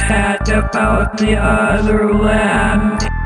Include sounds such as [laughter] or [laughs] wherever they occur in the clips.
Tat about the other land.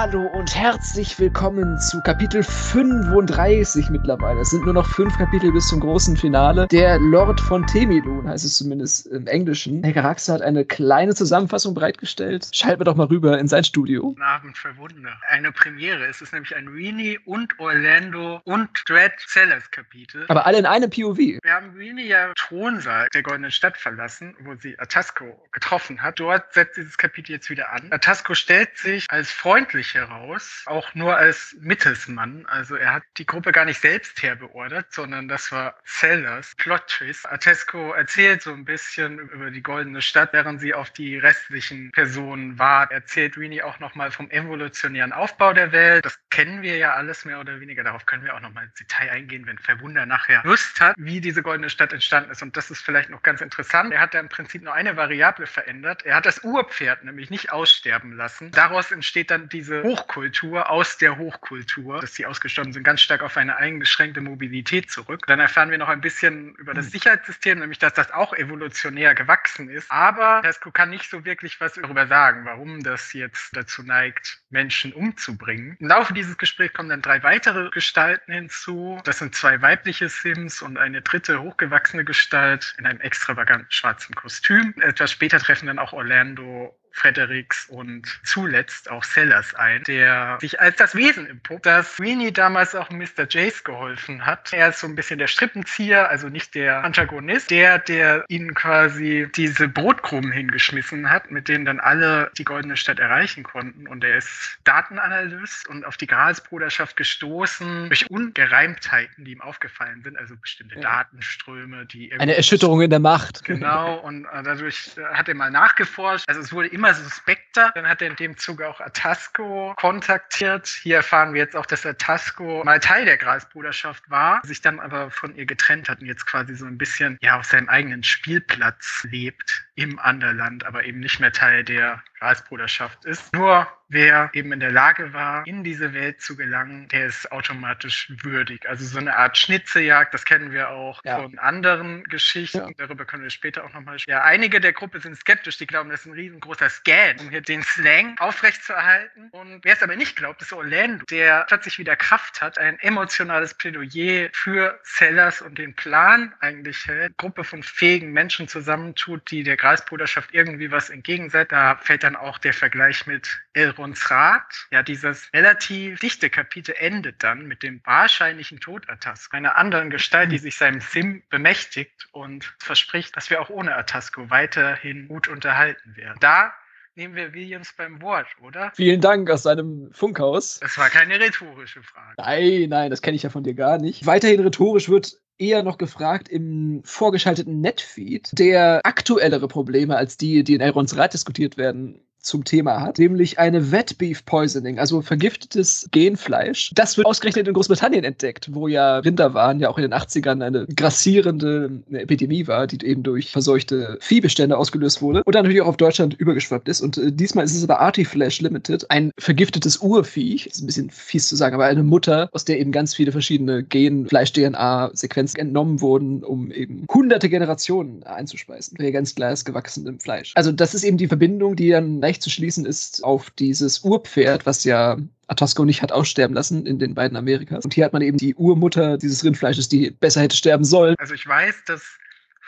Hallo und herzlich willkommen zu Kapitel 35 mittlerweile. Es sind nur noch fünf Kapitel bis zum großen Finale. Der Lord von Temilun heißt es zumindest im Englischen. Herr Garaxa hat eine kleine Zusammenfassung bereitgestellt. Schalten wir doch mal rüber in sein Studio. Guten Abend für Wunder. Eine Premiere. Es ist nämlich ein Rini und Orlando und Dread Sellers Kapitel. Aber alle in einem POV. Wir haben Rini ja Thronsaal der Goldenen Stadt verlassen, wo sie Atasco getroffen hat. Dort setzt dieses Kapitel jetzt wieder an. Atasco stellt sich als Freund freundlich heraus, auch nur als Mittelsmann. Also er hat die Gruppe gar nicht selbst herbeordert, sondern das war Sellers Plot Twist. Atesco erzählt so ein bisschen über die Goldene Stadt, während sie auf die restlichen Personen wartet. Erzählt Rini auch nochmal vom evolutionären Aufbau der Welt. Das kennen wir ja alles mehr oder weniger. Darauf können wir auch nochmal ins Detail eingehen, wenn Verwunder nachher Lust hat, wie diese Goldene Stadt entstanden ist. Und das ist vielleicht noch ganz interessant. Er hat da im Prinzip nur eine Variable verändert. Er hat das Urpferd nämlich nicht aussterben lassen. Daraus entsteht dann diese Hochkultur aus der Hochkultur, dass sie ausgestorben sind, ganz stark auf eine eingeschränkte Mobilität zurück. Dann erfahren wir noch ein bisschen über das hm. Sicherheitssystem, nämlich dass das auch evolutionär gewachsen ist. Aber Tesco kann nicht so wirklich was darüber sagen, warum das jetzt dazu neigt, Menschen umzubringen. Im Laufe dieses Gesprächs kommen dann drei weitere Gestalten hinzu. Das sind zwei weibliche Sims und eine dritte hochgewachsene Gestalt in einem extravaganten schwarzen Kostüm. Etwas später treffen dann auch Orlando Fredericks und zuletzt auch Sellers ein, der sich als das Wesen empuppt, das Weenie damals auch Mr. Jace geholfen hat. Er ist so ein bisschen der Strippenzieher, also nicht der Antagonist, der, der ihnen quasi diese Brotkrumen hingeschmissen hat, mit denen dann alle die Goldene Stadt erreichen konnten. Und er ist Datenanalyst und auf die Gralsbruderschaft gestoßen durch Ungereimtheiten, die ihm aufgefallen sind, also bestimmte ja. Datenströme, die eine Erschütterung in der Macht. Genau, und äh, dadurch äh, hat er mal nachgeforscht. Also es wurde immer suspekter. Dann hat er in dem Zuge auch Atasco kontaktiert. Hier erfahren wir jetzt auch, dass Atasco mal Teil der Grasbruderschaft war, sich dann aber von ihr getrennt hat und jetzt quasi so ein bisschen ja auf seinem eigenen Spielplatz lebt im Anderland, aber eben nicht mehr Teil der Grasbruderschaft ist. Nur wer eben in der Lage war, in diese Welt zu gelangen, der ist automatisch würdig. Also so eine Art Schnitzejagd, das kennen wir auch ja. von anderen Geschichten. Ja. Darüber können wir später auch nochmal sprechen. Ja, einige der Gruppe sind skeptisch, die glauben, das ist ein riesengroßer Scan, um hier den Slang aufrechtzuerhalten. Und wer es aber nicht glaubt, ist Orlando, der plötzlich wieder Kraft hat, ein emotionales Plädoyer für Sellers und den Plan eigentlich hält, Gruppe von fähigen Menschen zusammentut, die der Grasbruderschaft irgendwie was entgegensetzt. Da fällt dann auch der Vergleich mit Elrons Rat. Ja, dieses relativ dichte Kapitel endet dann mit dem wahrscheinlichen Tod Atasco, einer anderen Gestalt, die sich seinem Sim bemächtigt und verspricht, dass wir auch ohne Atasco weiterhin gut unterhalten werden. Da nehmen wir Williams beim Wort, oder? Vielen Dank aus seinem Funkhaus. Das war keine rhetorische Frage. Nein, nein, das kenne ich ja von dir gar nicht. Weiterhin rhetorisch wird eher noch gefragt im vorgeschalteten Netfeed, der aktuellere Probleme als die, die in Elrons Rat diskutiert werden, zum Thema hat, nämlich eine Wet Beef Poisoning, also vergiftetes Genfleisch. Das wird ausgerechnet in Großbritannien entdeckt, wo ja Rinderwahn ja auch in den 80ern eine grassierende Epidemie war, die eben durch verseuchte Viehbestände ausgelöst wurde und dann natürlich auch auf Deutschland übergeschwappt ist. Und äh, diesmal ist es aber Artiflash Limited, ein vergiftetes Urviech, ist ein bisschen fies zu sagen, aber eine Mutter, aus der eben ganz viele verschiedene Gen-Fleisch-DNA-Sequenzen entnommen wurden, um eben hunderte Generationen einzuspeisen. Ganz glas gewachsenem Fleisch. Also das ist eben die Verbindung, die dann leicht zu schließen ist auf dieses Urpferd, was ja Atasco nicht hat aussterben lassen in den beiden Amerikas. Und hier hat man eben die Urmutter dieses Rindfleisches, die besser hätte sterben sollen. Also ich weiß, dass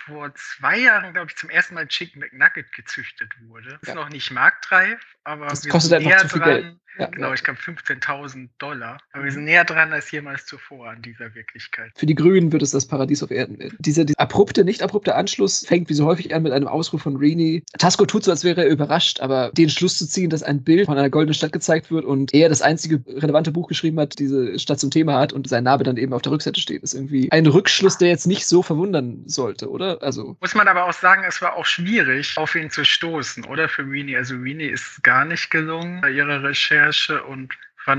vor zwei Jahren, glaube ich, zum ersten Mal Chicken McNugget gezüchtet wurde. Ist ja. noch nicht marktreif, aber das kostet einfach zu viel dran. Geld. Ja, genau, ja. ich glaube 15.000 Dollar. Aber wir sind näher dran als jemals zuvor an dieser Wirklichkeit. Für die Grünen wird es das Paradies auf Erden werden. Dieser, dieser abrupte, nicht abrupte Anschluss fängt wie so häufig an mit einem Ausruf von Rini. Tasco tut so, als wäre er überrascht, aber den Schluss zu ziehen, dass ein Bild von einer goldenen Stadt gezeigt wird und er das einzige relevante Buch geschrieben hat, diese Stadt zum Thema hat und sein Name dann eben auf der Rückseite steht, ist irgendwie ein Rückschluss, der jetzt nicht so verwundern sollte, oder? Also muss man aber auch sagen, es war auch schwierig, auf ihn zu stoßen, oder für Rini. Also Rini ist gar nicht gelungen bei ihrer Recherche und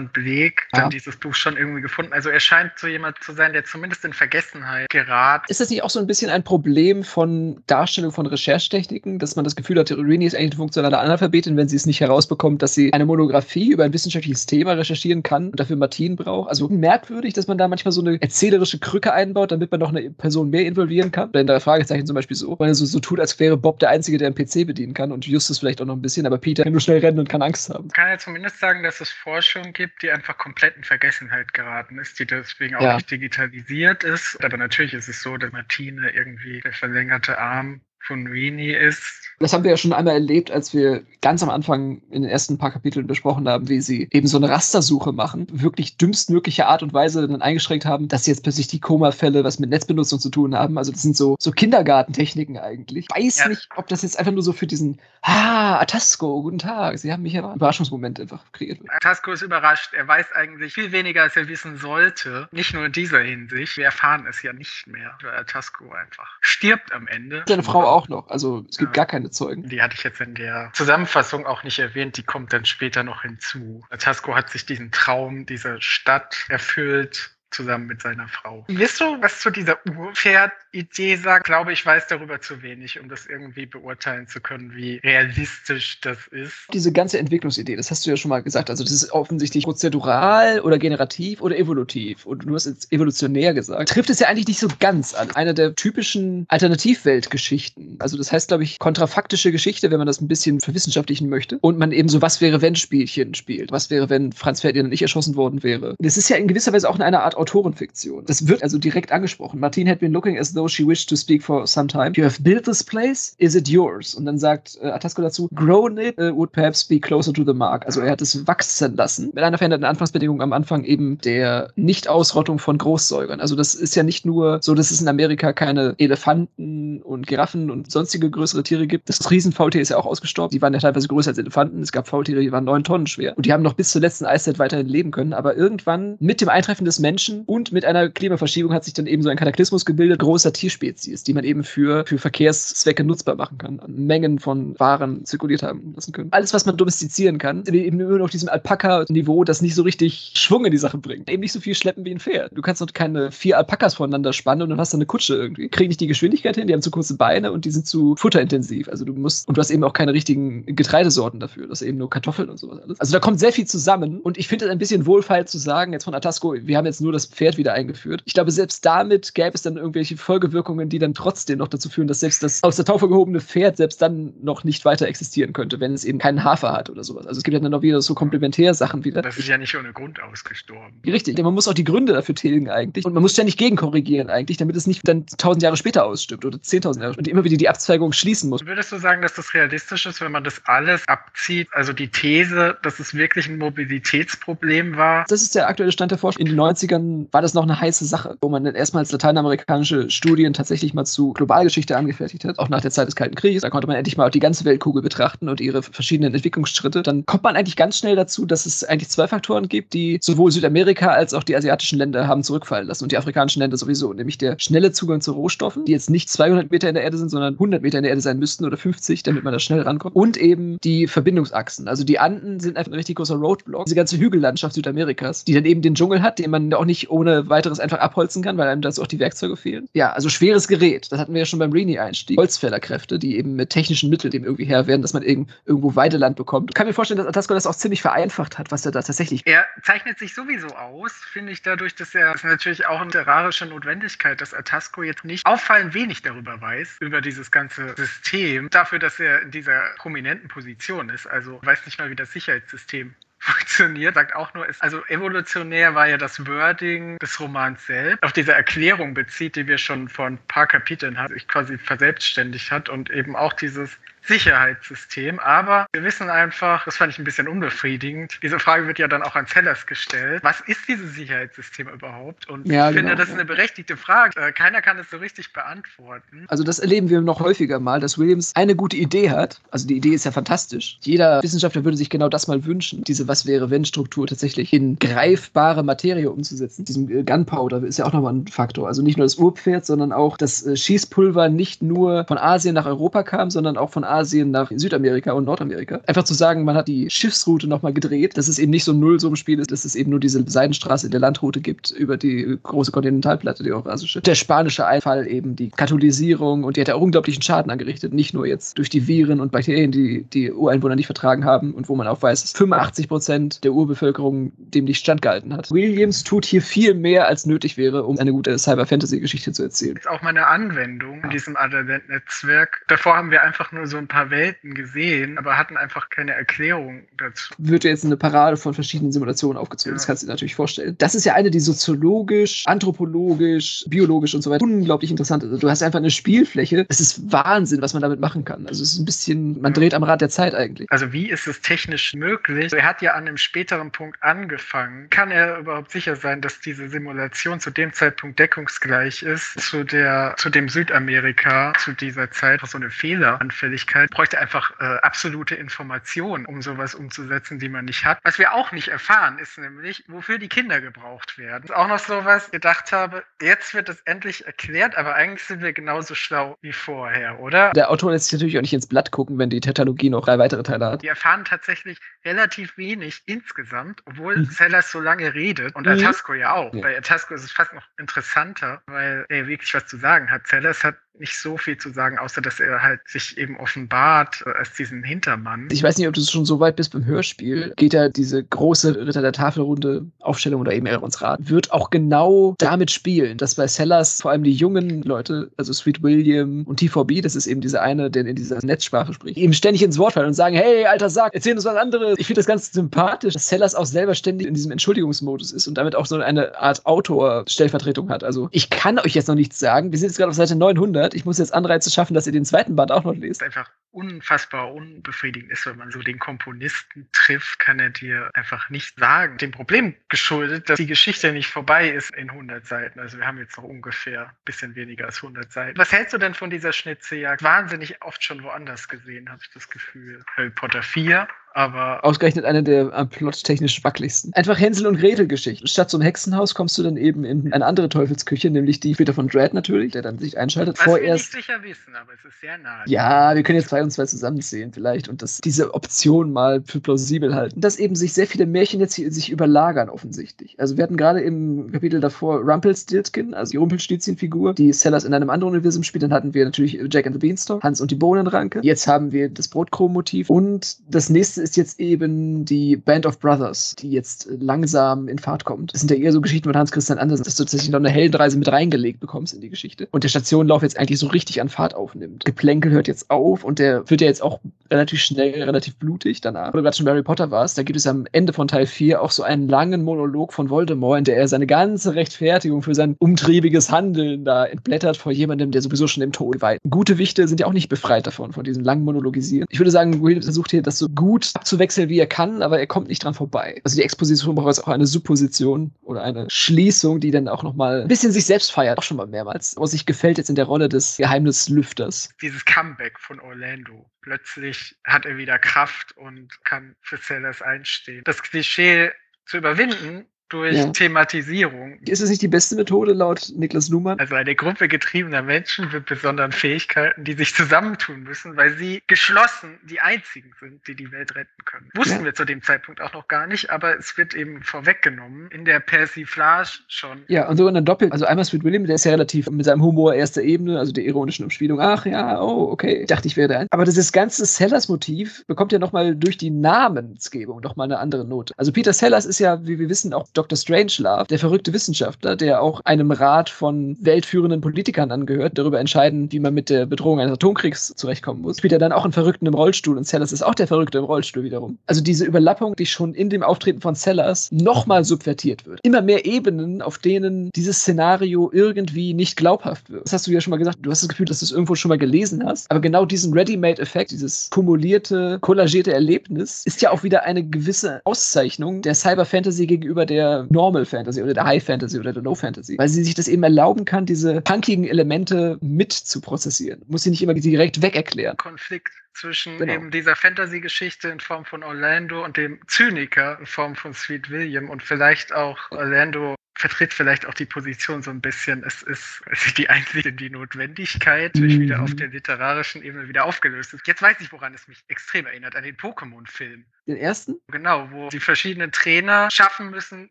Bleek Ja. dann dieses Buch schon irgendwie gefunden. Also er scheint so jemand zu sein, der zumindest in Vergessenheit gerät. Ist das nicht auch so ein bisschen ein Problem von Darstellung von Recherchetechniken, dass man das Gefühl hat, Rini ist eigentlich eine funktionale Analphabetin, wenn sie es nicht herausbekommt, dass sie eine Monographie über ein wissenschaftliches Thema recherchieren kann und dafür Martin braucht? Also merkwürdig, dass man da manchmal so eine erzählerische Krücke einbaut, damit man noch eine Person mehr involvieren kann. In der Fragezeichen zum Beispiel so, weil er so, so tut, als wäre Bob der Einzige, der einen PC bedienen kann und Justus vielleicht auch noch ein bisschen, aber Peter kann nur schnell rennen und kann Angst haben. Man kann ja zumindest sagen, dass es Forschung gibt, die einfach komplett in Vergessenheit geraten ist, die deswegen auch Ja. nicht digitalisiert ist. Aber natürlich ist es so, dass Martine irgendwie der verlängerte Arm von Rini ist. Das haben wir ja schon einmal erlebt, als wir ganz am Anfang in den ersten paar Kapiteln besprochen haben, wie sie eben so eine Rastersuche machen, wirklich dümmstmögliche Art und Weise dann eingeschränkt haben, dass jetzt plötzlich die Koma-Fälle was mit Netzbenutzung zu tun haben. Also das sind so, so Kindergartentechniken eigentlich. Ich weiß Ja. nicht, ob das jetzt einfach nur so für diesen, ah, Atasco, guten Tag, Sie haben mich erwartet, Überraschungsmoment einfach kreiert wird. Tasco ist überrascht. Er weiß eigentlich viel weniger, als er wissen sollte. Nicht nur in dieser Hinsicht. Wir erfahren es ja nicht mehr. Weil Tasco einfach stirbt am Ende. Seine Frau auch noch, also es gibt Ja. gar keine Zeugen. Die hatte ich jetzt in der Zusammenfassung auch nicht erwähnt, die kommt dann später noch hinzu. Tasco hat sich diesen Traum dieser Stadt erfüllt, zusammen mit seiner Frau. Wisst du, was zu dieser Urpferd-Idee sagt? Ich glaube, ich weiß darüber zu wenig, um das irgendwie beurteilen zu können, wie realistisch das ist. Diese ganze Entwicklungsidee, das hast du ja schon mal gesagt, also das ist offensichtlich prozedural oder generativ oder evolutiv. Und du hast jetzt evolutionär gesagt. Trifft es ja eigentlich nicht so ganz an. Eine der typischen Alternativweltgeschichten. Also das heißt, glaube ich, kontrafaktische Geschichte, wenn man das ein bisschen verwissenschaftlichen möchte. Und man eben so was wäre, wenn Spielchen spielt. Was wäre, wenn Franz Ferdinand nicht erschossen worden wäre. Das ist ja in gewisser Weise auch eine Art Autorenfiktion. Das wird also direkt angesprochen. Martine had been looking as though she wished to speak for some time. You have built this place. Is it yours? Und dann sagt äh, Atasco dazu, grown it uh, would perhaps be closer to the mark. Also er hat es wachsen lassen. Mit einer veränderten Anfangsbedingung am Anfang eben der Nicht-Ausrottung von Großsäugern. Also das ist ja nicht nur so, dass es in Amerika keine Elefanten und Giraffen und sonstige größere Tiere gibt. Das Riesenfaultier ist ja auch ausgestorben. Die waren ja teilweise größer als Elefanten. Es gab Faultiere, die waren neun Tonnen schwer. Und die haben noch bis zur letzten Eiszeit weiterhin leben können. Aber irgendwann mit dem Eintreffen des Menschen und mit einer Klimaverschiebung hat sich dann eben so ein Kataklysmus gebildet, großer Tierspezies, die man eben für, für Verkehrszwecke nutzbar machen kann. Mengen von Waren zirkuliert haben lassen können. Alles, was man domestizieren kann, eben immer noch auf diesem Alpaka-Niveau, das nicht so richtig Schwung in die Sache bringt. Eben nicht so viel schleppen wie ein Pferd. Du kannst doch keine vier Alpakas voneinander spannen und dann hast du eine Kutsche irgendwie. Kriegen nicht die Geschwindigkeit hin, die haben zu kurze Beine und die sind zu futterintensiv. Also du musst, und du hast eben auch keine richtigen Getreidesorten dafür. Das ist eben nur Kartoffeln und sowas alles. Also da kommt sehr viel zusammen und ich finde es ein bisschen wohlfeil zu sagen, jetzt von Atasco, wir haben jetzt nur das Pferd wieder eingeführt. Ich glaube, selbst damit gäbe es dann irgendwelche Folgewirkungen, die dann trotzdem noch dazu führen, dass selbst das aus der Taufe gehobene Pferd selbst dann noch nicht weiter existieren könnte, wenn es eben keinen Hafer hat oder sowas. Also es gibt ja dann noch wieder so Komplementärsachen wieder. Das ist ja nicht ohne Grund ausgestorben. Richtig, denn man muss auch die Gründe dafür tilgen eigentlich. Und man muss ständig gegenkorrigieren eigentlich, damit es nicht dann tausend Jahre später ausstirbt oder zehntausend Jahre und immer wieder die Abzweigung schließen muss. Würdest du sagen, dass das realistisch ist, wenn man das alles abzieht? Also die These, dass es wirklich ein Mobilitätsproblem war? Das ist der aktuelle Stand der Forschung. In den 90ern war das noch eine heiße Sache, wo man dann erstmals lateinamerikanische Studien tatsächlich mal zu Globalgeschichte angefertigt hat, auch nach der Zeit des Kalten Krieges. Da konnte man endlich mal die ganze Weltkugel betrachten und ihre verschiedenen Entwicklungsschritte. Dann kommt man eigentlich ganz schnell dazu, dass es eigentlich zwei Faktoren gibt, die sowohl Südamerika als auch die asiatischen Länder haben zurückfallen lassen und die afrikanischen Länder sowieso, nämlich der schnelle Zugang zu Rohstoffen, die jetzt nicht 200 Meter in der Erde sind, sondern 100 Meter in der Erde sein müssten oder 50, damit man da schnell rankommt. Und eben die Verbindungsachsen. Also die Anden sind einfach ein richtig großer Roadblock. Diese ganze Hügellandschaft Südamerikas, die dann eben den Dschungel hat, den man auch nicht ohne weiteres einfach abholzen kann, weil einem dazu auch die Werkzeuge fehlen. Ja, also schweres Gerät. Das hatten wir ja schon beim Rini-Einstieg. Holzfällerkräfte, die eben mit technischen Mitteln dem irgendwie her werden, dass man eben irgendwo Weideland bekommt. Ich kann mir vorstellen, dass Atasco das auch ziemlich vereinfacht hat, was er da tatsächlich Er zeichnet sich sowieso aus, finde ich, dadurch, dass er, das ist natürlich auch eine literarische Notwendigkeit, dass Atasco jetzt nicht auffallend wenig darüber weiß, über dieses ganze System, dafür, dass er in dieser prominenten Position ist. Also weiß nicht mal, wie das Sicherheitssystem funktioniert, sagt auch nur, ist, also evolutionär war ja das Wording des Romans selbst, auf diese Erklärung bezieht, die wir schon vor ein paar Kapiteln hatten, sich quasi verselbstständigt hat und eben auch dieses Sicherheitssystem. Aber wir wissen einfach, das fand ich ein bisschen unbefriedigend. Diese Frage wird ja dann auch an Sellers gestellt. Was ist dieses Sicherheitssystem überhaupt? Und Ja, ich finde, genau, das ist ja. eine berechtigte Frage. Äh, Keiner kann es so richtig beantworten. Also das erleben wir noch häufiger mal, dass Williams eine gute Idee hat. Also die Idee ist ja fantastisch. Jeder Wissenschaftler würde sich genau das mal wünschen, diese Was wäre wenn Struktur tatsächlich in greifbare Materie umzusetzen. Diesem äh, Gunpowder ist ja auch nochmal ein Faktor. Also nicht nur das Urpferd, sondern auch das äh, Schießpulver nicht nur von Asien nach Europa kam, sondern auch von Asien nach Südamerika und Nordamerika. Einfach zu sagen, man hat die Schiffsroute nochmal gedreht, dass es eben nicht so ein Nullsummenspiel ist, dass es eben nur diese Seidenstraße in der Landroute gibt über die große Kontinentalplatte, die eurasische. Der spanische Einfall eben die Katholisierung und die hat ja unglaublichen Schaden angerichtet, nicht nur jetzt durch die Viren und Bakterien, die die Ureinwohner nicht vertragen haben und wo man auch weiß, dass 85 Prozent der Urbevölkerung dem nicht standgehalten hat. Williams tut hier viel mehr, als nötig wäre, um eine gute Cyber-Fantasy-Geschichte zu erzählen. Jetzt auch mal eine Anwendung in diesem Advent-Netzwerk. Davor haben wir einfach nur so ein paar Welten gesehen, aber hatten einfach keine Erklärung dazu. Wird jetzt eine Parade von verschiedenen Simulationen aufgezogen. Ja. Das kannst du dir natürlich vorstellen. Das ist ja eine, die soziologisch, anthropologisch, biologisch und so weiter unglaublich interessant ist. Also du hast einfach eine Spielfläche. Es ist Wahnsinn, was man damit machen kann. Also es ist ein bisschen, man dreht am Rad der Zeit eigentlich. Also wie ist es technisch möglich? Er hat ja an einem späteren Punkt angefangen. Kann er überhaupt sicher sein, dass diese Simulation zu dem Zeitpunkt deckungsgleich ist zu der, zu dem Südamerika zu dieser Zeit? So eine Fehleranfälligkeit bräuchte einfach äh, absolute Informationen, um sowas umzusetzen, die man nicht hat. Was wir auch nicht erfahren, ist nämlich, wofür die Kinder gebraucht werden. Das ist auch noch so was, gedacht habe, jetzt wird es endlich erklärt, aber eigentlich sind wir genauso schlau wie vorher, oder? Der Autor lässt sich natürlich auch nicht ins Blatt gucken, wenn die Tetalogie noch drei weitere Teile hat. Wir erfahren tatsächlich relativ wenig insgesamt, obwohl mhm. Sellers so lange redet und mhm. Atasco ja auch. Ja. Bei Atasco ist es fast noch interessanter, weil er wirklich was zu sagen hat. Sellers hat nicht so viel zu sagen, außer dass er halt sich eben offenbart äh, als diesen Hintermann. Ich weiß nicht, ob du schon so weit bist beim Hörspiel. Geht ja diese große Ritter der Tafelrunde Aufstellung oder eben Elrons Rat, wird auch genau damit spielen, dass bei Sellers vor allem die jungen Leute, also Sweet William und TVB, das ist eben dieser eine, der in dieser Netzsprache spricht, eben ständig ins Wort fallen und sagen, hey, alter Sack, erzähl uns was anderes. Ich finde das ganz sympathisch, dass Sellers auch selber ständig in diesem Entschuldigungsmodus ist und damit auch so eine Art Autor-Stellvertretung hat. Also ich kann euch jetzt noch nichts sagen. Wir sind jetzt gerade auf Seite 900 ich muss jetzt Anreize schaffen, dass ihr den zweiten Band auch noch lest. Einfach unfassbar unbefriedigend ist, wenn man so den Komponisten trifft, kann er dir einfach nicht sagen. Dem Problem geschuldet, dass die Geschichte nicht vorbei ist in 100 Seiten. Also wir haben jetzt noch ungefähr ein bisschen weniger als 100 Seiten. Was hältst du denn von dieser Schnitzejagd? Wahnsinnig oft schon woanders gesehen, habe ich das Gefühl. Harry Potter 4 aber. Ausgerechnet eine der am Plot technisch wackeligsten. Einfach Hänsel und Gretel Geschichten. Statt zum Hexenhaus kommst du dann eben in eine andere Teufelsküche, nämlich die später von Dread natürlich, der dann sich einschaltet. Was Vorerst. wir nicht sicher wissen, aber es ist sehr nah. Ja, wir können jetzt zwei und zwei zusammenzählen vielleicht und das, diese Option mal für plausibel halten. Dass eben sich sehr viele Märchen jetzt hier sich überlagern offensichtlich. Also wir hatten gerade im Kapitel davor Rumpelstiltskin, also die Rumpelstilzchen-Figur, die Sellers in einem anderen Universum spielt. Dann hatten wir natürlich Jack and the Beanstalk, Hans und die Bohnenranke. Jetzt haben wir das Brotkrumm-Motiv und das nächste ist jetzt eben die Band of Brothers, die jetzt langsam in Fahrt kommt. Das sind ja eher so Geschichten von Hans Christian Andersen, dass du tatsächlich noch eine Heldenreise mit reingelegt bekommst in die Geschichte. Und der Stationenlauf jetzt eigentlich so richtig an Fahrt aufnimmt. Geplänkel hört jetzt auf und der wird ja jetzt auch relativ schnell, relativ blutig danach. Wo du gerade schon Harry Potter warst, da gibt es am Ende von Teil 4 auch so einen langen Monolog von Voldemort, in der er seine ganze Rechtfertigung für sein umtriebiges Handeln da entblättert vor jemandem, der sowieso schon im Tod weiht. Gute Wichte sind ja auch nicht befreit davon, von diesem langen Monologisieren. Ich würde sagen, Will versucht hier das so gut abzuwechseln, wie er kann, aber er kommt nicht dran vorbei. Also die Exposition braucht jetzt auch eine Supposition oder eine Schließung, die dann auch nochmal ein bisschen sich selbst feiert, auch schon mal mehrmals. Was sich gefällt jetzt in der Rolle des Geheimnislüfters. Dieses Comeback von Orlando. Plötzlich hat er wieder Kraft und kann für Sellers einstehen. Das Klischee zu überwinden, durch ja. Thematisierung. Ist es nicht die beste Methode laut Niklas Luhmann? Also eine Gruppe getriebener Menschen mit besonderen Fähigkeiten, die sich zusammentun müssen, weil sie geschlossen die einzigen sind, die die Welt retten können. Wussten ja. wir zu dem Zeitpunkt auch noch gar nicht, aber es wird eben vorweggenommen in der Persiflage schon. Ja, und sogar dann doppelt. Also einmal Sweet William, der ist ja relativ mit seinem Humor erster Ebene, also der ironischen Umspielung. Ach ja, oh, okay. Ich dachte, ich wäre der. Aber dieses ganze Sellers-Motiv bekommt ja nochmal durch die Namensgebung nochmal eine andere Note. Also Peter Sellers ist ja, wie wir wissen, auch Dr. Strangelove, der verrückte Wissenschaftler, der auch einem Rat von weltführenden Politikern angehört, darüber entscheiden, wie man mit der Bedrohung eines Atomkriegs zurechtkommen muss. Spielt er dann auch einen Verrückten im Rollstuhl und Sellers ist auch der Verrückte im Rollstuhl wiederum. Also diese Überlappung, die schon in dem Auftreten von Sellers nochmal subvertiert wird. Immer mehr Ebenen, auf denen dieses Szenario irgendwie nicht glaubhaft wird. Das hast du ja schon mal gesagt. Du hast das Gefühl, dass du es irgendwo schon mal gelesen hast. Aber genau diesen Ready-Made-Effekt, dieses kumulierte, kollagierte Erlebnis, ist ja auch wieder eine gewisse Auszeichnung der Cyber-Fantasy gegenüber der Normal Fantasy oder der High Fantasy oder der Low Fantasy, weil sie sich das eben erlauben kann, diese punkigen Elemente mit zu prozessieren. Muss sie nicht immer direkt weg erklären. Konflikt zwischen genau. eben dieser Fantasy-Geschichte in Form von Orlando und dem Zyniker in Form von Sweet William und vielleicht auch Orlando vertritt vielleicht auch die Position so ein bisschen, es ist die einzige die Notwendigkeit durch wieder auf Mhm. der literarischen Ebene wieder aufgelöst ist. Jetzt weiß ich, woran es mich extrem erinnert, an den Pokémon-Film. Den ersten? Genau, wo die verschiedenen Trainer schaffen müssen,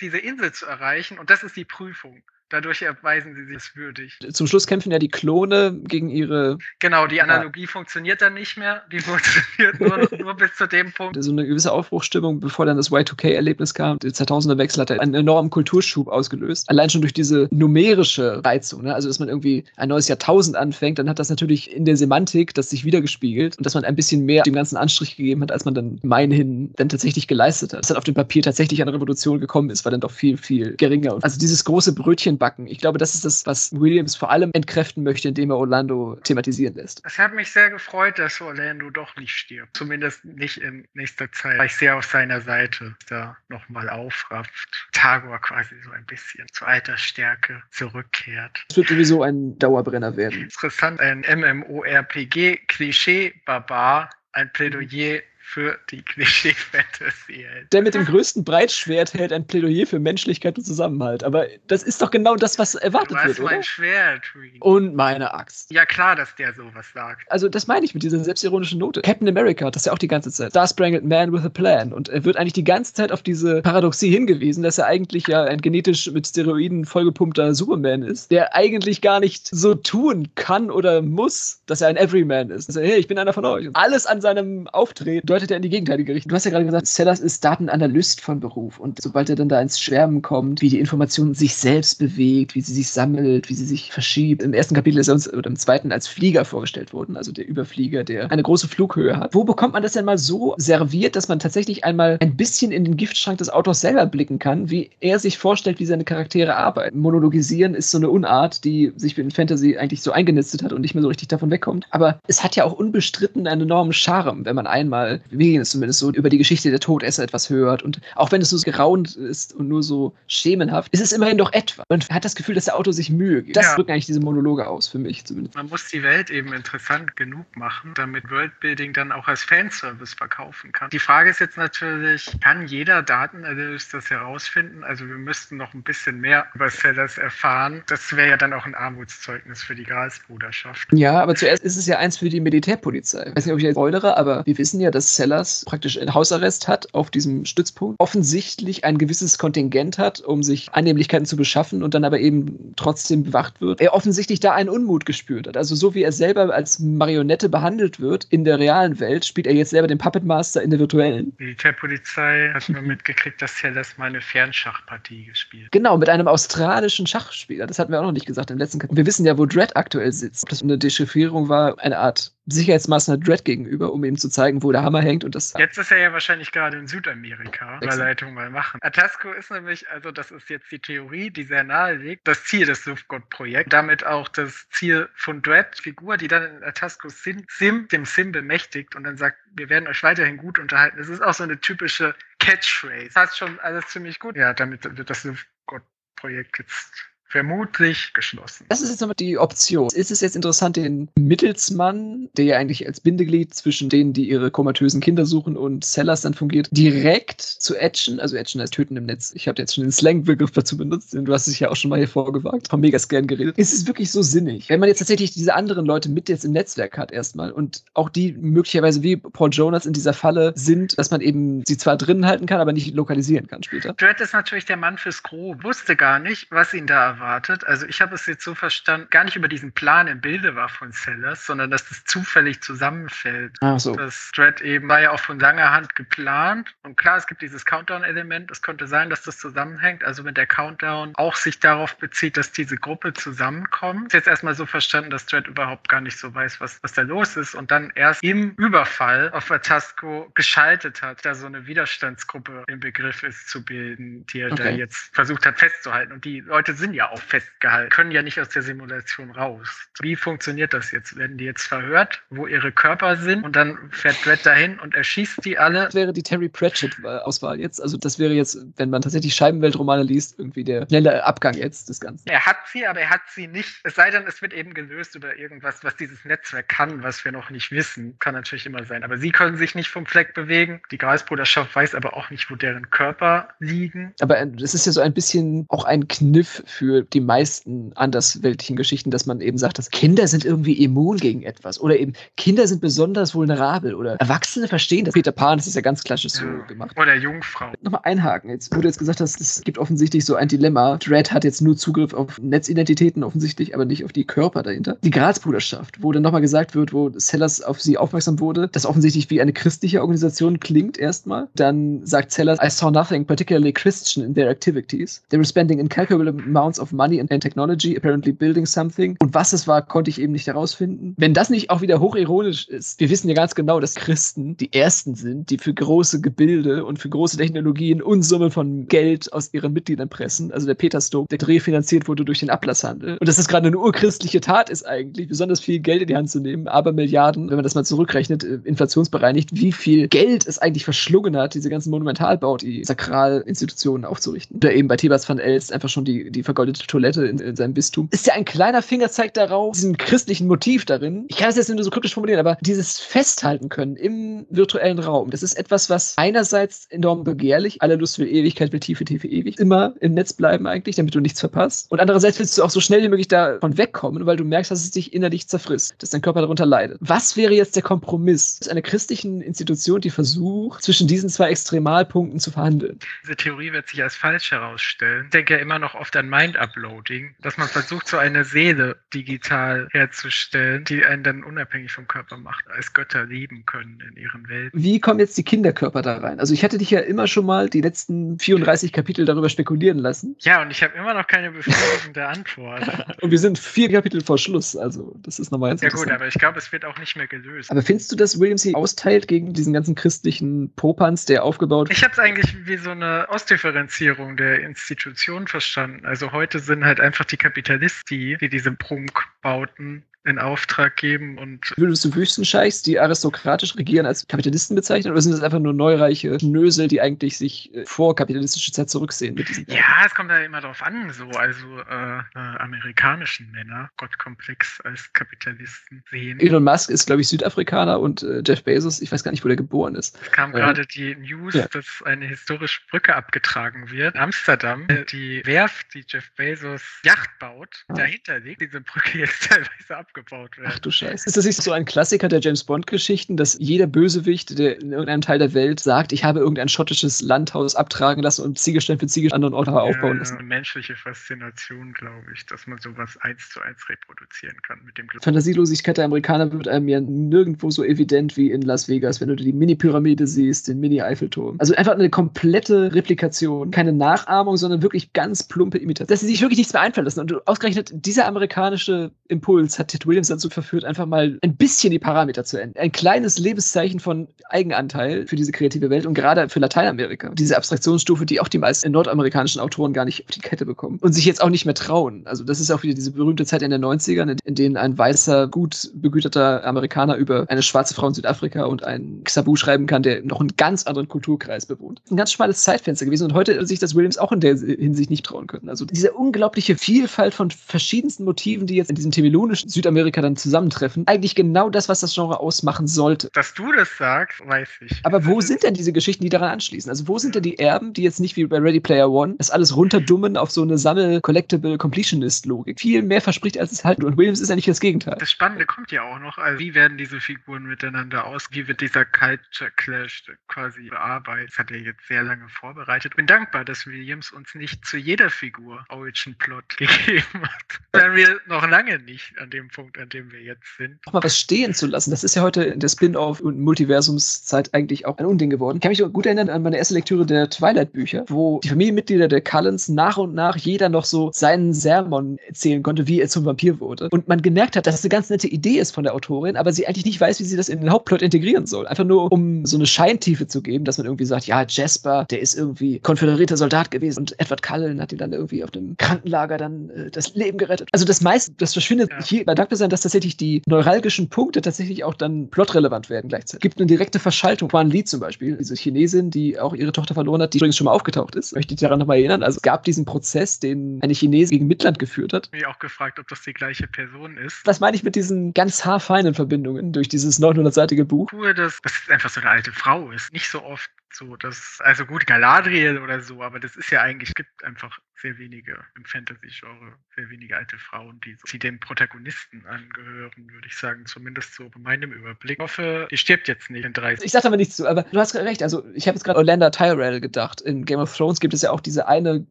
diese Insel zu erreichen und das ist die Prüfung. Dadurch erweisen sie sich als würdig. Zum Schluss kämpfen ja die Klone gegen ihre, Genau, die Ja. Analogie funktioniert dann nicht mehr. Die [laughs] funktioniert nur, nur bis zu dem Punkt. so eine gewisse Aufbruchstimmung, bevor dann das Y2K-Erlebnis kam. Der Jahrtausendewechsel hat einen enormen Kulturschub ausgelöst. Allein schon durch diese numerische Reizung, ne? also dass man irgendwie ein neues Jahrtausend anfängt, dann hat das natürlich in der Semantik das sich wiedergespiegelt und dass man ein bisschen mehr dem ganzen Anstrich gegeben hat, als man dann gemeinhin dann tatsächlich geleistet hat. Dass dann auf dem Papier tatsächlich eine Revolution gekommen ist, war dann doch viel, viel geringer. Also dieses große Brötchenbacken, ich glaube, das ist das, was Williams vor allem entkräften möchte, indem er Orlando thematisieren lässt. Es hat mich sehr gefreut, dass Orlando doch nicht stirbt. Zumindest nicht in nächster Zeit. Weil ich sehr auf seiner Seite da nochmal aufrafft. Tagor quasi so ein bisschen zu alter Stärke zurückkehrt. Es wird sowieso ein Dauerbrenner werden. Interessant, ein MMORPG-Klischee-Barbar, ein Plädoyer für die Klischee-Fantasy. Der mit dem größten Breitschwert hält ein Plädoyer für Menschlichkeit und Zusammenhalt. Aber das ist doch genau das, was Du erwartet hast wird, oder? mein Schwert, Green. Und meine Axt. Ja klar, dass der sowas sagt. Also, das meine ich mit dieser selbstironischen Note. Captain America hat das ja auch die ganze Zeit. Star Spangled Man with a Plan. Und er wird eigentlich die ganze Zeit auf diese Paradoxie hingewiesen, dass er eigentlich ja ein genetisch mit Steroiden vollgepumpter Superman ist, der eigentlich gar nicht so tun kann oder muss, dass er ein Everyman ist. Also, hey, ich bin einer von euch. Und alles an seinem Auftreten deutet er in die gegenteilige Richtung. Du hast ja gerade gesagt, Sellers ist Datenanalyst von Beruf. Und sobald er dann da ins Schwärmen kommt, wie die Information sich selbst bewegt, wie sie sich sammelt, wie sie sich verschiebt. Im ersten Kapitel ist er uns, oder im zweiten, als Flieger vorgestellt worden, also der Überflieger, der eine große Flughöhe hat. Wo bekommt man das denn mal so serviert, dass man tatsächlich einmal ein bisschen in den Giftschrank des Autors selber blicken kann, wie er sich vorstellt, wie seine Charaktere arbeiten? Monologisieren ist so eine Unart, die sich in Fantasy eigentlich so eingenistet hat und nicht mehr so richtig davon wegkommt. Aber es hat ja auch unbestritten einen enormen Charme, wenn man einmal, wir gehen es zumindest so, über die Geschichte der Todesser etwas hört. Und auch wenn es so geraunt ist und nur so schemenhaft, ist es immerhin doch etwas. Man hat das Gefühl, dass der Autor sich Mühe gibt. Das Ja. drücken eigentlich diese Monologe aus, für mich zumindest. Man muss die Welt eben interessant genug machen, damit Worldbuilding dann auch als Fanservice verkaufen kann. Die Frage ist jetzt natürlich, kann jeder Datenanalyst das herausfinden? Also wir müssten noch ein bisschen mehr über Sellers erfahren. Das wäre ja dann auch ein Armutszeugnis für die Gralsbruderschaft. Ja, aber zuerst ist es ja eins für die Militärpolizei. Ich weiß nicht, ob ich jetzt spoilere, aber wir wissen ja, dass Sellers praktisch einen Hausarrest hat auf diesem Stützpunkt, offensichtlich ein gewisses Kontingent hat, um sich Annehmlichkeiten zu beschaffen und dann aber eben trotzdem bewacht wird. Er offensichtlich da einen Unmut gespürt hat. Also so wie er selber als Marionette behandelt wird in der realen Welt, spielt er jetzt selber den Puppet Master in der virtuellen. Militärpolizei hat nur mitgekriegt, dass Sellers mal eine Fernschachpartie gespielt. Genau, mit einem australischen Schachspieler. Das hatten wir auch noch nicht gesagt im letzten Kapitel. Wir wissen ja, wo Dredd aktuell sitzt. Ob das eine Dechiffrierung war, eine Art Sicherheitsmaßnahme Dredd gegenüber, um ihm zu zeigen, wo der Hammer hängt. Und das Jetzt ist er ja wahrscheinlich gerade in Südamerika. Überleitung mal machen. Atasco ist nämlich, also das ist jetzt die Theorie, die sehr nahe liegt, das Ziel des Luftgott-Projekts. Damit auch das Ziel von Dredd, Figur, die dann in Atascos Sim, Sim, dem Sim bemächtigt und dann sagt, wir werden euch weiterhin gut unterhalten. Das ist auch so eine typische Catchphrase. Passt schon alles ziemlich gut. Ja, damit wird das Luftgott-Projekt jetzt vermutlich geschlossen. Das ist jetzt nochmal die Option. Ist es jetzt interessant, den Mittelsmann, der ja eigentlich als Bindeglied zwischen denen, die ihre komatösen Kinder suchen und Sellers dann fungiert, direkt zu etchen? Also etchen heißt töten im Netz. Ich habe jetzt schon den Slang-Begriff dazu benutzt, denn du hast dich ja auch schon mal hier vorgewagt, vom Megascan geredet. Ist es wirklich so sinnig? Wenn man jetzt tatsächlich diese anderen Leute mit jetzt im Netzwerk hat erstmal und auch die möglicherweise wie Paul Jonas in dieser Falle sind, dass man eben sie zwar drinnen halten kann, aber nicht lokalisieren kann später. Dredd ist natürlich der Mann fürs Grob. Wusste gar nicht, was ihn da erwartet. Also ich habe es jetzt so verstanden, gar nicht über diesen Plan im Bilde war von Sellers, sondern dass das zufällig zusammenfällt. Ach so. Das Dread eben war ja auch von langer Hand geplant. Und klar, es gibt dieses Countdown-Element. Es könnte sein, dass das zusammenhängt. Also wenn der Countdown auch sich darauf bezieht, dass diese Gruppe zusammenkommt. Ist jetzt erstmal so verstanden, dass Dread überhaupt gar nicht so weiß, was, was da los ist. Und dann erst im Überfall auf Vatasco geschaltet hat, da so eine Widerstandsgruppe im Begriff ist zu bilden, die er da Okay. jetzt versucht hat festzuhalten. Und die Leute sind ja ja auch festgehalten, können ja nicht aus der Simulation raus. Wie funktioniert das jetzt? Werden die jetzt verhört, wo ihre Körper sind und dann fährt Dredd dahin und erschießt die alle? Das wäre die Terry Pratchett-Auswahl jetzt. Also das wäre jetzt, wenn man tatsächlich Scheibenweltromane liest, irgendwie der schnelle Abgang jetzt des Ganzen. Er hat sie, aber er hat sie nicht. Es sei denn, es wird eben gelöst über irgendwas, was dieses Netzwerk kann, was wir noch nicht wissen. Kann natürlich immer sein. Aber sie können sich nicht vom Fleck bewegen. Die Kreisbruderschaft weiß aber auch nicht, wo deren Körper liegen. Aber es ist ja so ein bisschen auch ein Kniff für die meisten andersweltlichen Geschichten, dass man eben sagt, dass Kinder sind irgendwie immun gegen etwas oder eben Kinder sind besonders vulnerabel oder Erwachsene verstehen das. Peter Pan, das ist ja ganz klassisch so Ja. gemacht. Oder Jungfrau. Nochmal einhaken. Jetzt, wo du jetzt gesagt hast, es gibt offensichtlich so ein Dilemma. Dredd hat jetzt nur Zugriff auf Netzidentitäten offensichtlich, aber nicht auf die Körper dahinter. Die Grazbruderschaft, wo dann nochmal gesagt wird, wo Sellers auf sie aufmerksam wurde, das offensichtlich wie eine christliche Organisation klingt erstmal. Dann sagt Sellers, I saw nothing particularly Christian in their activities. They were spending incalculable amounts of money and technology, apparently building something. Und was es war, konnte ich eben nicht herausfinden. Wenn das nicht auch wieder hochironisch ist, wir wissen ja ganz genau, dass Christen die ersten sind, die für große Gebilde und für große Technologien Unsummen von Geld aus ihren Mitgliedern pressen. Also der Peter Stoke, der refinanziert wurde durch den Ablasshandel. Und dass das gerade eine urchristliche Tat ist eigentlich, besonders viel Geld in die Hand zu nehmen, aber Milliarden, wenn man das mal zurückrechnet, äh, inflationsbereinigt, wie viel Geld es eigentlich verschlungen hat, diese ganzen Monumentalbau, die Sakralinstitutionen aufzurichten. Oder eben bei Thebas van Elst einfach schon die, die vergoldete Toilette in, in seinem Bistum. Ist ja ein kleiner Fingerzeig darauf, diesem christlichen Motiv darin. Ich kann es jetzt nur so kryptisch formulieren, aber dieses Festhalten können im virtuellen Raum, das ist etwas, was einerseits enorm begehrlich, alle Lust will Ewigkeit, will Tiefe, Tiefe, ewig, immer im Netz bleiben eigentlich, damit du nichts verpasst. Und andererseits willst du auch so schnell wie möglich davon wegkommen, weil du merkst, dass es dich innerlich zerfrisst, dass dein Körper darunter leidet. Was wäre jetzt der Kompromiss einer christlichen Institution, die versucht, zwischen diesen zwei Extremalpunkten zu verhandeln? Diese Theorie wird sich als falsch herausstellen. Ich denke ja immer noch oft an Mind-Uploading, dass man versucht, so eine Seele digital herzustellen, die einen dann unabhängig vom Körper macht, als Götter leben können in ihren Welten. Wie kommen jetzt die Kinderkörper da rein? Also ich hatte dich ja immer schon mal die letzten 34 Kapitel darüber spekulieren lassen. Ja, und ich habe immer noch keine befriedigende [laughs] Antwort. Und wir sind vier Kapitel vor Schluss. Also das ist nochmal ganz Ja gut, aber ich glaube, es wird auch nicht mehr gelöst. Aber findest du, dass Williams hier austeilt gegen diesen ganzen christlichen Popanz, der aufgebaut Ich habe es eigentlich wie so eine Ausdifferenzierung der Institution verstanden. Also heute sind halt einfach die Kapitalisten, die, die diese Prunkbauten in Auftrag geben und Würdest du Wüstenscheichs, die aristokratisch regieren, als Kapitalisten bezeichnen? Oder sind das einfach nur neureiche Schnösel, die eigentlich sich äh, vor kapitalistische Zeit zurücksehen mit diesen ja, es kommt da immer drauf an, so also äh, äh, amerikanischen Männer Gottkomplex als Kapitalisten sehen. Elon Musk ist, glaube ich, Südafrikaner und äh, Jeff Bezos, ich weiß gar nicht, wo der geboren ist. Es kam gerade die News, Ja. dass eine historische Brücke abgetragen wird. Amsterdam, äh, die Werft, die Jeff Bezos Yacht baut, Ah. dahinter liegt diese Brücke [laughs] jetzt teilweise abgebaut wird. Ach du Scheiße. Ist das nicht so ein Klassiker der James Bond-Geschichten, dass jeder Bösewicht, der in irgendeinem Teil der Welt sagt, ich habe irgendein schottisches Landhaus abtragen lassen und Ziegelstein für Ziegelstein an anderen Ort aufbauen lassen? Eine menschliche Faszination, glaube ich, dass man sowas eins zu eins reproduzieren kann mit dem Glück. Fantasielosigkeit der Amerikaner wird einem ja nirgendwo so evident wie in Las Vegas, wenn du die Mini-Pyramide siehst, den Mini-Eiffelturm. Also einfach eine komplette Replikation, keine Nachahmung, sondern wirklich ganz plumpe Imitation. Dass sie sich wirklich nichts mehr einfallen lassen. Und ausgerechnet dieser amerikanische Impuls hat Ted Williams dazu verführt, einfach mal ein bisschen die Parameter zu ändern. Ein kleines Lebenszeichen von Eigenanteil für diese kreative Welt und gerade für Lateinamerika. Diese Abstraktionsstufe, die auch die meisten nordamerikanischen Autoren gar nicht auf die Kette bekommen und sich jetzt auch nicht mehr trauen. Also das ist auch wieder diese berühmte Zeit in den 90ern, in, denen ein weißer, gut begüterter Amerikaner über eine schwarze Frau in Südafrika und einen Xabu schreiben kann, der noch einen ganz anderen Kulturkreis bewohnt. Ein ganz schmales Zeitfenster gewesen und heute sich das Williams auch in der Hinsicht nicht trauen können. Also diese unglaubliche Vielfalt von verschiedensten Motiven, die jetzt in diesem temelonischen Südamerika dann zusammentreffen, eigentlich genau das, was das Genre ausmachen sollte. Dass du das sagst, weiß ich. Aber wo sind denn diese Geschichten, die daran anschließen? Also wo sind denn die Erben, die jetzt nicht wie bei Ready Player One das alles runterdummen auf so eine Sammel-Collectible-Completionist-Logik? Viel mehr verspricht, als es halt. Und Williams ist ja nicht das Gegenteil. Das Spannende kommt ja auch noch. Also, wie werden diese Figuren miteinander aus? Wie wird dieser Culture Clash quasi bearbeitet? Das hat er jetzt sehr lange vorbereitet. Bin dankbar, dass Williams uns nicht zu jeder Figur Origin Plot [laughs] gegeben hat. Wären wir noch lange nicht an dem Punkt Punkt, an dem wir jetzt sind. Auch mal was stehen zu lassen. Das ist ja heute in der Spin-off- und Multiversumszeit eigentlich auch ein Unding geworden. Ich kann mich gut erinnern an meine erste Lektüre der Twilight-Bücher, wo die Familienmitglieder der Cullens nach und nach jeder noch so seinen Sermon erzählen konnte, wie er zum Vampir wurde. Und man gemerkt hat, dass es eine ganz nette Idee ist von der Autorin, aber sie eigentlich nicht weiß, wie sie das in den Hauptplot integrieren soll. Einfach nur, um so eine Scheintiefe zu geben, dass man irgendwie sagt, ja, Jasper, der ist irgendwie konföderierter Soldat gewesen und Edward Cullen hat ihn dann irgendwie auf dem Krankenlager dann äh, das Leben gerettet. Also das meiste, das verschwindet ja. hier bei Dankbar sein, dass tatsächlich die neuralgischen Punkte tatsächlich auch dann plotrelevant werden gleichzeitig. Es gibt eine direkte Verschaltung. Quan Li zum Beispiel, diese Chinesin, die auch ihre Tochter verloren hat, die übrigens schon mal aufgetaucht ist. Möchte ich daran nochmal erinnern. Also es gab diesen Prozess, den eine Chinesin gegen Midland geführt hat. Ich habe auch gefragt, ob das die gleiche Person ist. Was meine ich mit diesen ganz haarfeinen Verbindungen durch dieses 900-seitige Buch? Cool, dass das einfach so eine alte Frau ist. Nicht so oft so, das, also gut, Galadriel oder so, aber das ist ja eigentlich, es gibt einfach sehr wenige im Fantasy-Genre, sehr wenige alte Frauen, die, die dem Protagonisten angehören, würde ich sagen, zumindest so bei meinem Überblick. Ich hoffe, die stirbt jetzt nicht in 30. Ich sag aber nichts zu, aber du hast recht, also ich habe jetzt gerade Orlando Tyrell gedacht. In Game of Thrones gibt es ja auch diese eine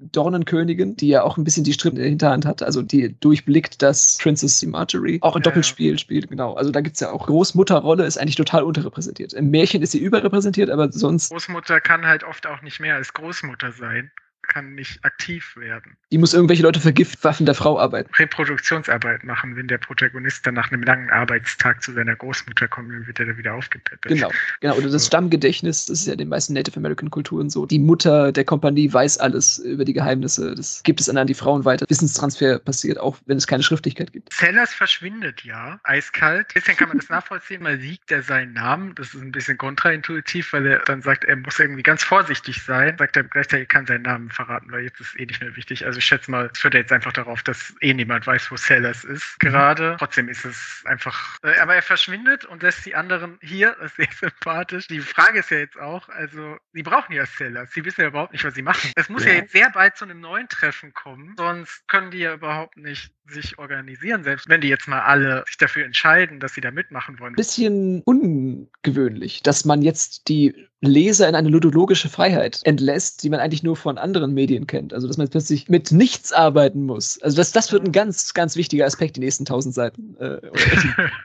Dornenkönigin, die ja auch ein bisschen die Strippen in der Hinterhand hat, also die durchblickt, dass Princess Marjorie auch ein ja, Doppelspiel ja. spielt, genau. Also da gibt es ja auch Großmutterrolle, ist eigentlich total unterrepräsentiert. Im Märchen ist sie überrepräsentiert, aber sonst. Großmutter kann halt oft auch nicht mehr als Großmutter sein kann nicht aktiv werden. Die muss irgendwelche Leute für Giftwaffen der Frau arbeiten. Reproduktionsarbeit machen, wenn der Protagonist dann nach einem langen Arbeitstag zu seiner Großmutter kommt, dann wird er da wieder aufgepäppelt. Genau, genau. Oder das so. Stammgedächtnis, das ist ja in den meisten Native American Kulturen so. Die Mutter der Kompanie weiß alles über die Geheimnisse. Das gibt es dann an die Frauen weiter. Wissenstransfer passiert, auch wenn es keine Schriftlichkeit gibt. Sellers verschwindet ja, eiskalt. Bisschen kann man das nachvollziehen, mal siegt er seinen Namen. Das ist ein bisschen kontraintuitiv, weil er dann sagt, er muss irgendwie ganz vorsichtig sein. Sagt er gleichzeitig, er kann seinen Namen verraten, weil jetzt ist eh nicht mehr wichtig. Also ich schätze mal, es führt jetzt einfach darauf, dass eh niemand weiß, wo Sellers ist mhm. gerade. Trotzdem ist es einfach, äh, aber er verschwindet und lässt die anderen hier, das ist sehr sympathisch. Die Frage ist ja jetzt auch, also sie brauchen ja Sellers, sie wissen ja überhaupt nicht, was sie machen. Es muss ja, ja jetzt sehr bald zu einem neuen Treffen kommen, sonst können die ja überhaupt nicht sich organisieren, selbst wenn die jetzt mal alle sich dafür entscheiden, dass sie da mitmachen wollen. Bisschen ungewöhnlich, dass man jetzt die Leser in eine ludologische Freiheit entlässt, die man eigentlich nur von anderen Medien kennt. Also, dass man jetzt plötzlich mit nichts arbeiten muss. Also, das, das wird ein ganz, ganz wichtiger Aspekt, die nächsten tausend Seiten. Äh,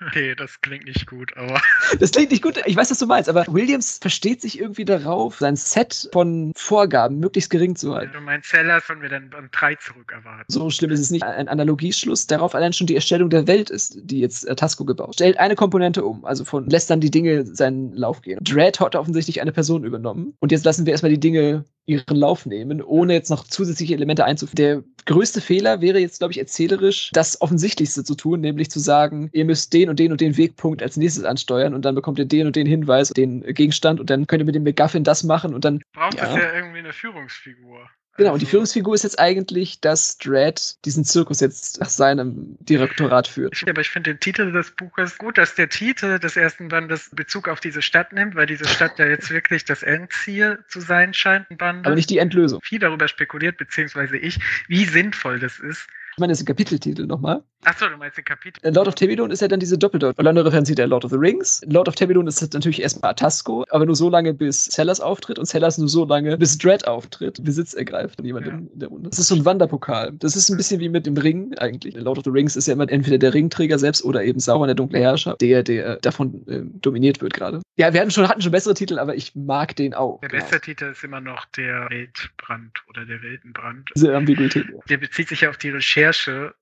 okay, [laughs] das klingt nicht gut, aber. [laughs] Das klingt nicht gut, ich weiß, was du meinst, aber Williams versteht sich irgendwie darauf, sein Set von Vorgaben möglichst gering zu halten. Wenn du meinst Seller, von wir dann beim 3 zurück erwarten. So schlimm ist es nicht. Ein Analogieschluss darauf allein schon die Erstellung der Welt ist, die jetzt äh, Tasco gebaut. Stellt eine Komponente um, also von lässt dann die Dinge seinen Lauf gehen. Dread hat offensichtlich eine Person übernommen. Und jetzt lassen wir erstmal die Dinge ihren Lauf nehmen, ohne jetzt noch zusätzliche Elemente einzuführen. Der größte Fehler wäre jetzt, glaube ich, erzählerisch das Offensichtlichste zu tun, nämlich zu sagen, ihr müsst den und den und den Wegpunkt als nächstes ansteuern und dann bekommt ihr den und den Hinweis, den Gegenstand und dann könnt ihr mit dem McGuffin das machen und dann. Braucht ja. das ja irgendwie eine Führungsfigur. Genau, und die Führungsfigur ist jetzt eigentlich, dass Dredd diesen Zirkus jetzt nach seinem Direktorat führt. Aber ich finde den Titel des Buches gut, dass der Titel des ersten Bandes Bezug auf diese Stadt nimmt, weil diese Stadt ja jetzt wirklich das Endziel zu sein scheint. Aber nicht die Endlösung. Viel darüber spekuliert, beziehungsweise ich, wie sinnvoll das ist, ich meine, das ist ein Kapiteltitel nochmal. Achso, du meinst den Kapitel. Äh, Lord of Tebidon ist ja dann diese Doppeldeutung. Orlando referenziert Lord of the Rings. Lord of Tebidon ist natürlich erstmal Atasco, aber nur so lange, bis Sellers auftritt und Sellers nur so lange, bis Dread auftritt, Besitz ergreift von jemandem ja. in der Runde. Das ist so ein Wanderpokal. Das ist ein bisschen wie mit dem Ring eigentlich. Lord of the Rings ist ja immer entweder der Ringträger selbst oder eben Sauron, der dunkle Herrscher, der, der davon äh, dominiert wird gerade. Ja, wir hatten schon, hatten schon bessere Titel, aber ich mag den auch. Der genau. beste Titel ist immer noch der Weltbrand oder der Weltenbrand. Diese Ambiguität. Der bezieht sich ja auf die Recherche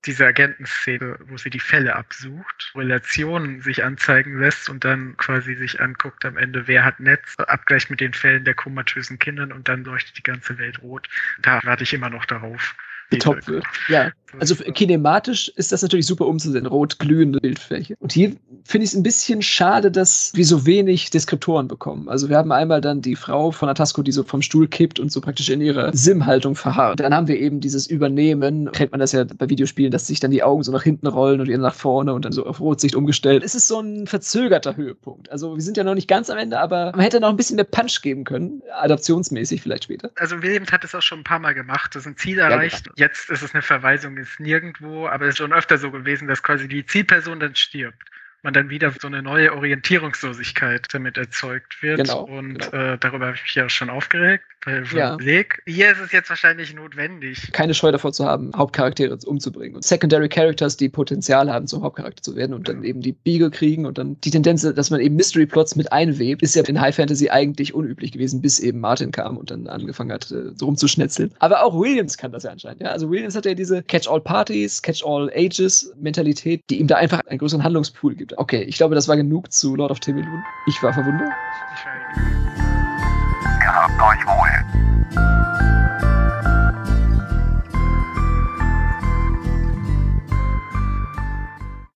dieser Agentenszene, wo sie die Fälle absucht, Relationen sich anzeigen lässt und dann quasi sich anguckt am Ende, wer hat Netz, Abgleich mit den Fällen der komatösen Kindern und dann leuchtet die ganze Welt rot. Da warte ich immer noch darauf getoppt wird. Ja, also kinematisch ist das natürlich super umzusehen, rot glühende Bildfläche. Und hier finde ich es ein bisschen schade, dass wir so wenig Deskriptoren bekommen. Also wir haben einmal dann die Frau von Atasco, die so vom Stuhl kippt und so praktisch in ihrer Sim-Haltung verharrt. Dann haben wir eben dieses Übernehmen, kennt man das ja bei Videospielen, dass sich dann die Augen so nach hinten rollen und ihr nach vorne und dann so auf Rotsicht umgestellt. Es ist so ein verzögerter Höhepunkt. Also wir sind ja noch nicht ganz am Ende, aber man hätte noch ein bisschen mehr Punch geben können, adaptionsmäßig vielleicht später. Also Williams hat es auch schon ein paar Mal gemacht, das ist ein Ziel erreicht. Ja, Jetzt ist es eine Verweisung ins Nirgendwo, aber es ist schon öfter so gewesen, dass quasi die Zielperson dann stirbt man dann wieder so eine neue Orientierungslosigkeit damit erzeugt wird. Genau, und genau. Äh, darüber habe ich mich ja schon aufgeregt. Bei Ja. Leek. Hier ist es jetzt wahrscheinlich notwendig. keine Scheu davor zu haben, Hauptcharaktere umzubringen. Und Secondary Characters, die Potenzial haben, zum Hauptcharakter zu werden und dann eben die Biege kriegen und dann die Tendenz, dass man eben Mystery Plots mit einwebt, ist ja in High Fantasy eigentlich unüblich gewesen, bis eben Martin kam und dann angefangen hat, äh, so rumzuschnetzeln. Aber auch Williams kann das ja anscheinend. Ja? Also Williams hat ja diese Catch-all-Parties, Catch-all-Ages-Mentalität, die ihm da einfach einen größeren Handlungspool gibt. Okay, ich glaube, das war genug zu Lord of Timelun. Ich war verwundert. Weiß. Gehabt euch wohl.